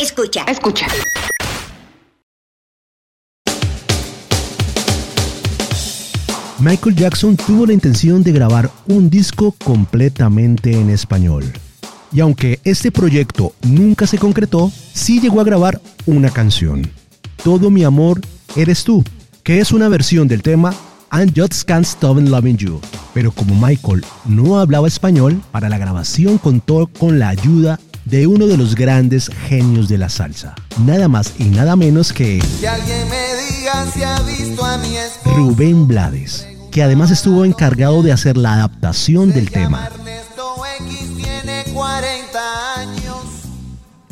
Escucha, escucha. Michael Jackson tuvo la intención de grabar un disco completamente en español. Y aunque este proyecto nunca se concretó, sí llegó a grabar una canción, Todo mi amor eres tú, que es una versión del tema And Just Can't Stop Loving You. Pero como Michael no hablaba español, para la grabación contó con la ayuda de uno de los grandes genios de la salsa, nada más y nada menos que Rubén Blades, que además estuvo encargado de hacer la adaptación del tema.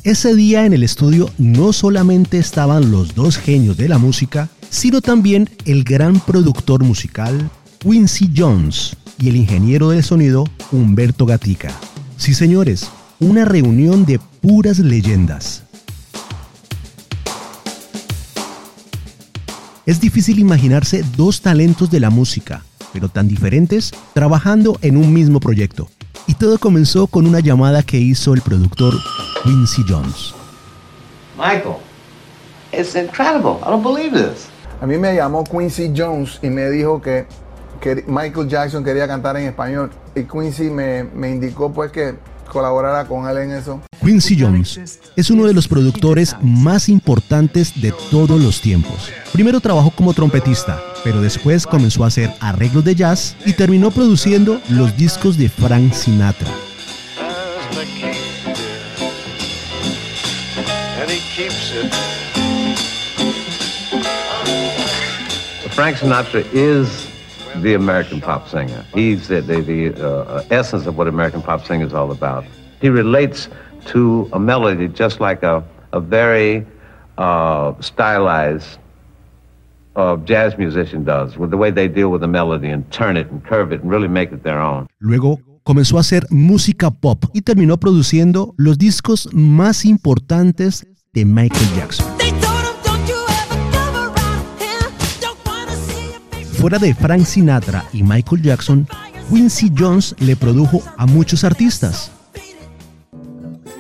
Ese día en el estudio no solamente estaban los dos genios de la música, sino también el gran productor musical Quincy Jones y el ingeniero de sonido Humberto Gatica. Sí, señores, una reunión de puras leyendas. Es difícil imaginarse dos talentos de la música, pero tan diferentes, trabajando en un mismo proyecto. Y todo comenzó con una llamada que hizo el productor Quincy Jones. Michael, it's incredible. I don't believe this. A mí me llamó Quincy Jones y me dijo que, que Michael Jackson quería cantar en español. Y Quincy me, me indicó pues que colaborara con él en eso. Quincy Jones es uno de los productores más importantes de todos los tiempos. Primero trabajó como trompetista, pero después comenzó a hacer arreglos de jazz y terminó produciendo los discos de Frank Sinatra. Frank Sinatra is the American pop singer. He's the, the, the uh, essence of what American pop singer is all about. He relates to a melody just like a, a very uh, stylized uh, jazz musician does, with the way they deal with a melody and turn it and curve it and really make it their own. Luego comenzó a hacer música pop y terminó produciendo los discos más importantes de Michael Jackson. Fuera de Frank Sinatra y Michael Jackson, Quincy Jones le produjo a muchos artistas.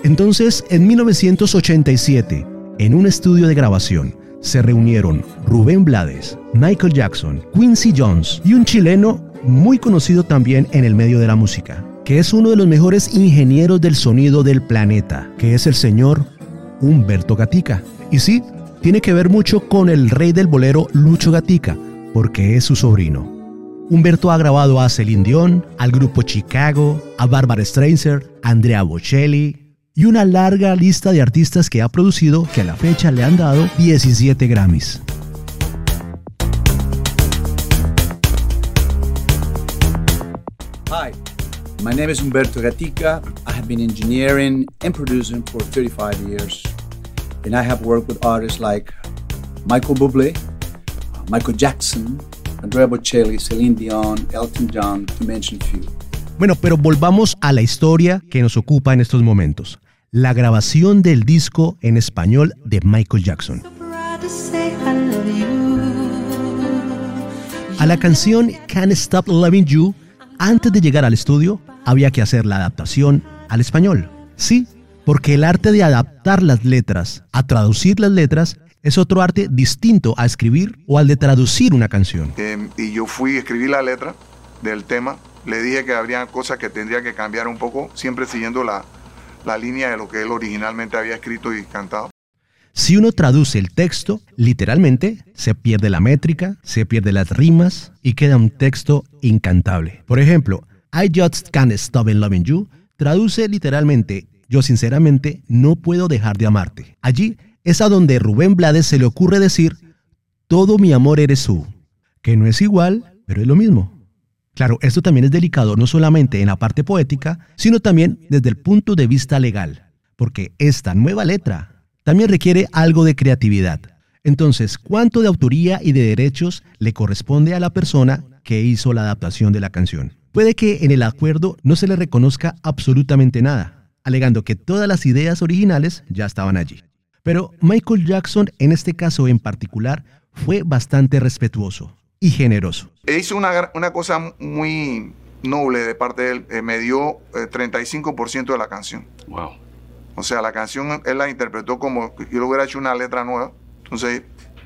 Entonces, en 1987, en un estudio de grabación, se reunieron Rubén Blades, Michael Jackson, Quincy Jones y un chileno muy conocido también en el medio de la música, que es uno de los mejores ingenieros del sonido del planeta, que es el señor Humberto Gatica. Y sí, tiene que ver mucho con el rey del bolero Lucho Gatica, porque es su sobrino. Humberto ha grabado a Celine Dion, al grupo Chicago, a Barbara Streisand, Andrea Bocelli y una larga lista de artistas que ha producido que a la fecha le han dado 17 Grammys. My name is Humberto Gatica. I have been engineering and producing for 35 years. And I have worked with artists like Michael Bublé, Michael Jackson, Andrea Bocelli, Celine Dion, Elton John, to mention few. Bueno, pero volvamos a la historia que nos ocupa en estos momentos. La grabación del disco en español de Michael Jackson. A la canción Can't Stop Loving You, antes de llegar al estudio, había que hacer la adaptación al español. Sí, porque el arte de adaptar las letras a traducir las letras es otro arte distinto a escribir o al de traducir una canción. Eh, y yo fui a escribir la letra del tema. Le dije que habría cosas que tendría que cambiar un poco, siempre siguiendo la, la línea de lo que él originalmente había escrito y cantado. Si uno traduce el texto, literalmente, se pierde la métrica, se pierde las rimas y queda un texto incantable. Por ejemplo, I just can't stop loving you traduce literalmente, yo sinceramente no puedo dejar de amarte. Allí es a donde Rubén Blades se le ocurre decir, todo mi amor eres tú, que no es igual, pero es lo mismo. Claro, esto también es delicado no solamente en la parte poética, sino también desde el punto de vista legal, porque esta nueva letra también requiere algo de creatividad. Entonces, ¿cuánto de autoría y de derechos le corresponde a la persona que hizo la adaptación de la canción? Puede que en el acuerdo no se le reconozca absolutamente nada, alegando que todas las ideas originales ya estaban allí. Pero Michael Jackson, en este caso en particular, fue bastante respetuoso y generoso. E hizo una, una cosa muy noble de parte de él. Eh, me dio 35% eh, de la canción. Wow. O sea, la canción él la interpretó como yo le hubiera hecho una letra nueva. Entonces,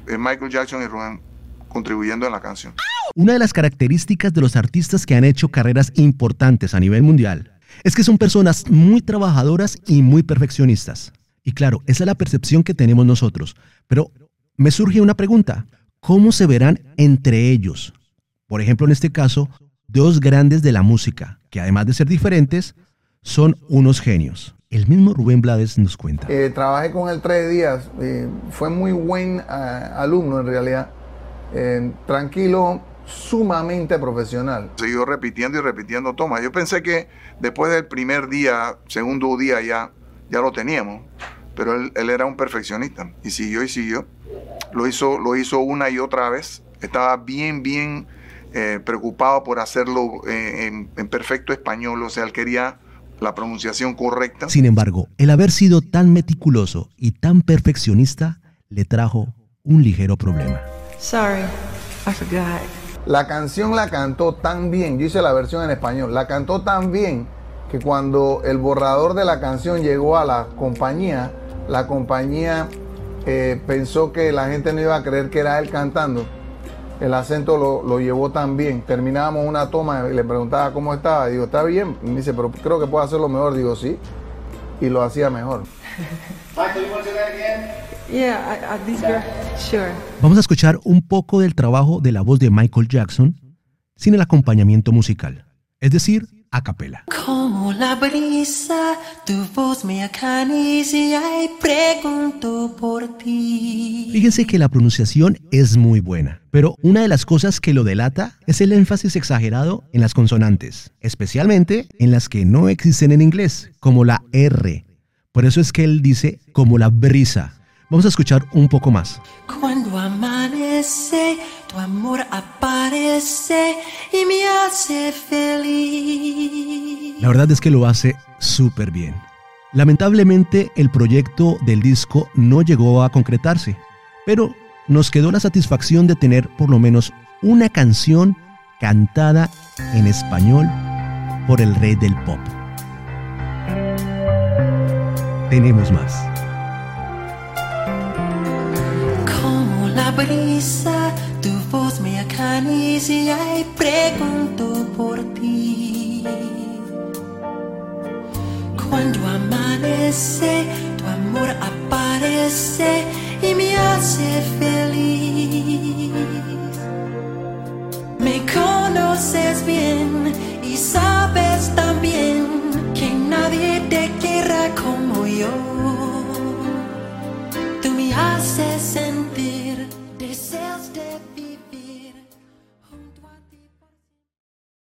eh, Michael Jackson y Rubén contribuyendo en la canción. Una de las características de los artistas que han hecho carreras importantes a nivel mundial es que son personas muy trabajadoras y muy perfeccionistas. Y claro, esa es la percepción que tenemos nosotros. Pero me surge una pregunta. ¿Cómo se verán entre ellos? Por ejemplo, en este caso, dos grandes de la música, que además de ser diferentes, son unos genios. El mismo Rubén Blades nos cuenta. Eh, trabajé con él tres días. Eh, fue muy buen eh, alumno en realidad. tranquilo, sumamente profesional. Siguió repitiendo y repitiendo tomas. Yo pensé que después del primer día, segundo día ya, ya lo teníamos. Pero él, era un perfeccionista. Y siguió y siguió. Lo hizo, lo hizo una y otra vez. Estaba bien, bien eh, preocupado por hacerlo eh, en, perfecto español, o sea, él quería la pronunciación correcta. Sin embargo, el haber sido tan meticuloso y tan perfeccionista le trajo un ligero problema. Sorry, I forgot. La canción la cantó tan bien, yo hice la versión en español, la cantó tan bien que cuando el borrador de la canción llegó a la compañía, la compañía eh, pensó que la gente no iba a creer que era él cantando el acento lo, llevó tan bien. Terminábamos una toma y le preguntaba cómo estaba. Digo, está bien. me dice, pero creo que puedo hacerlo mejor. Digo, sí. Y lo hacía mejor. Vamos a escuchar un poco del trabajo de la voz de Michael Jackson sin el acompañamiento musical. Es decir, a capela. Como la brisa, tu voz me acaricia y pregunto por ti. Fíjense que la pronunciación es muy buena, pero una de las cosas que lo delata es el énfasis exagerado en las consonantes, especialmente en las que no existen en inglés, como la R. Por eso es que él dice como la brisa. Vamos a escuchar un poco más. Cuando amanece, tu amor aparece y me hace feliz. La verdad es que lo hace súper bien. Lamentablemente el proyecto del disco no llegó a concretarse, pero nos quedó la satisfacción de tener por lo menos una canción cantada en español por el rey del pop. Tenemos más. brisa, tu voz me acaricia pregunto por ti. Cuando amanece, tu amor aparece y me hace feliz.